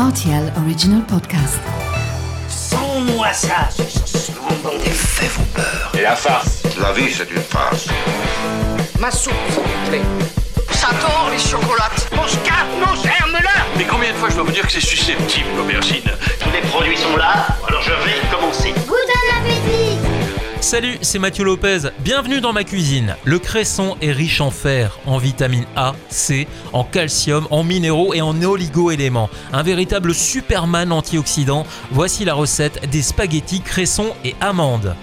RTL Original Podcast. Sans-moi ça, Les faits vont peur. Et la farce La vie, c'est une farce. Ma soupe, plaît. Ça tord, les chocolates. Mon scarpe, mon germe-là Mais combien de fois je dois vous dire que c'est susceptible, l'aubergine? Tous les produits sont là, Salut, c'est Mathieu Lopez. Bienvenue dans ma cuisine. Le cresson est riche en fer, en vitamine A, C, en calcium, en minéraux et en oligo-éléments. Un véritable superman antioxydant. Voici la recette des spaghettis cresson et amandes.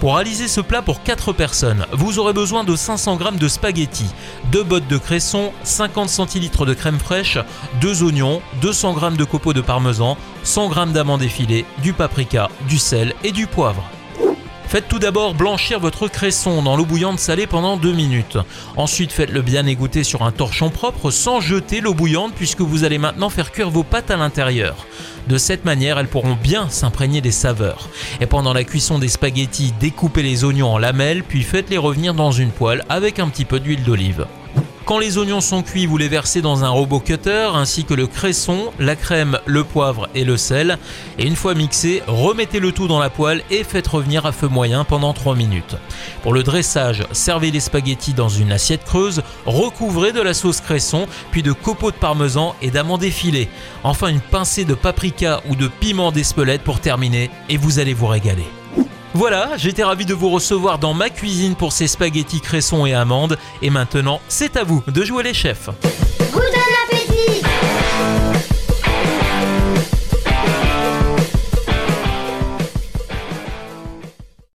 Pour réaliser ce plat pour 4 personnes, vous aurez besoin de 500 g de spaghettis, 2 bottes de cresson, 50 centilitres de crème fraîche, 2 oignons, 200 g de copeaux de parmesan, 100 g d'amandes effilées, du paprika, du sel et du poivre. Faites tout d'abord blanchir votre cresson dans l'eau bouillante salée pendant 2 minutes. Ensuite, faites-le bien égoutter sur un torchon propre sans jeter l'eau bouillante puisque vous allez maintenant faire cuire vos pâtes à l'intérieur. De cette manière, elles pourront bien s'imprégner des saveurs. Et pendant la cuisson des spaghettis, découpez les oignons en lamelles puis faites-les revenir dans une poêle avec un petit peu d'huile d'olive. Quand les oignons sont cuits, vous les versez dans un robot cutter ainsi que le cresson, la crème, le poivre et le sel. Et une fois mixé, remettez le tout dans la poêle et faites revenir à feu moyen pendant 3 minutes. Pour le dressage, servez les spaghettis dans une assiette creuse, recouvrez de la sauce cresson, puis de copeaux de parmesan et d'amandes effilées. Enfin une pincée de paprika ou de piment d'Espelette pour terminer et vous allez vous régaler. Voilà, j'étais ravi de vous recevoir dans ma cuisine pour ces spaghettis cresson et amandes. Et maintenant, c'est à vous de jouer les chefs.